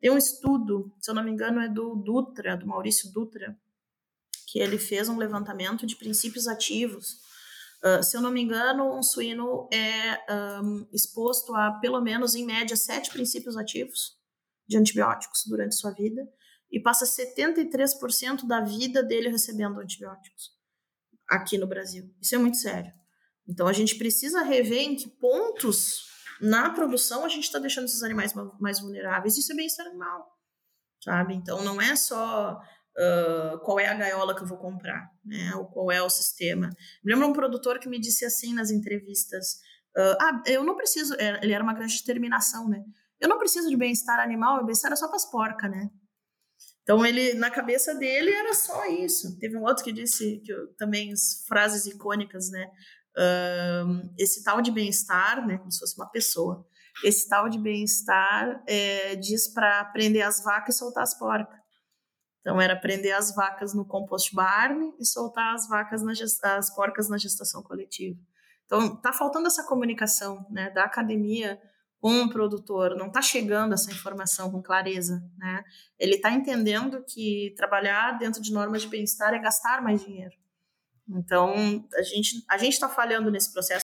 Tem um estudo, se eu não me engano, é do Dutra, do Maurício Dutra, que ele fez um levantamento de princípios ativos. Uh, se eu não me engano, um suíno é um, exposto a pelo menos, em média, sete princípios ativos de antibióticos durante sua vida e passa 73% da vida dele recebendo antibióticos aqui no Brasil. Isso é muito sério. Então a gente precisa rever em que pontos na produção a gente está deixando esses animais mais vulneráveis. Isso é bem-estar animal, sabe? Então não é só uh, qual é a gaiola que eu vou comprar, né? Ou qual é o sistema. Me lembro um produtor que me disse assim nas entrevistas: uh, Ah, eu não preciso. É, ele era uma grande determinação, né? Eu não preciso de bem-estar animal, bem-estar é só para as porcas, né? Então ele, na cabeça dele era só isso. Teve um outro que disse que eu, também frases icônicas, né? Uh, esse tal de bem-estar, né? Como se fosse uma pessoa. Esse tal de bem-estar é, diz para prender as vacas e soltar as porcas. Então era prender as vacas no compost barn e soltar as vacas na as porcas na gestação coletiva. Então tá faltando essa comunicação, né? Da academia um produtor não está chegando essa informação com clareza, né? Ele está entendendo que trabalhar dentro de normas de bem-estar é gastar mais dinheiro. Então, a gente a gente está falhando nesse processo.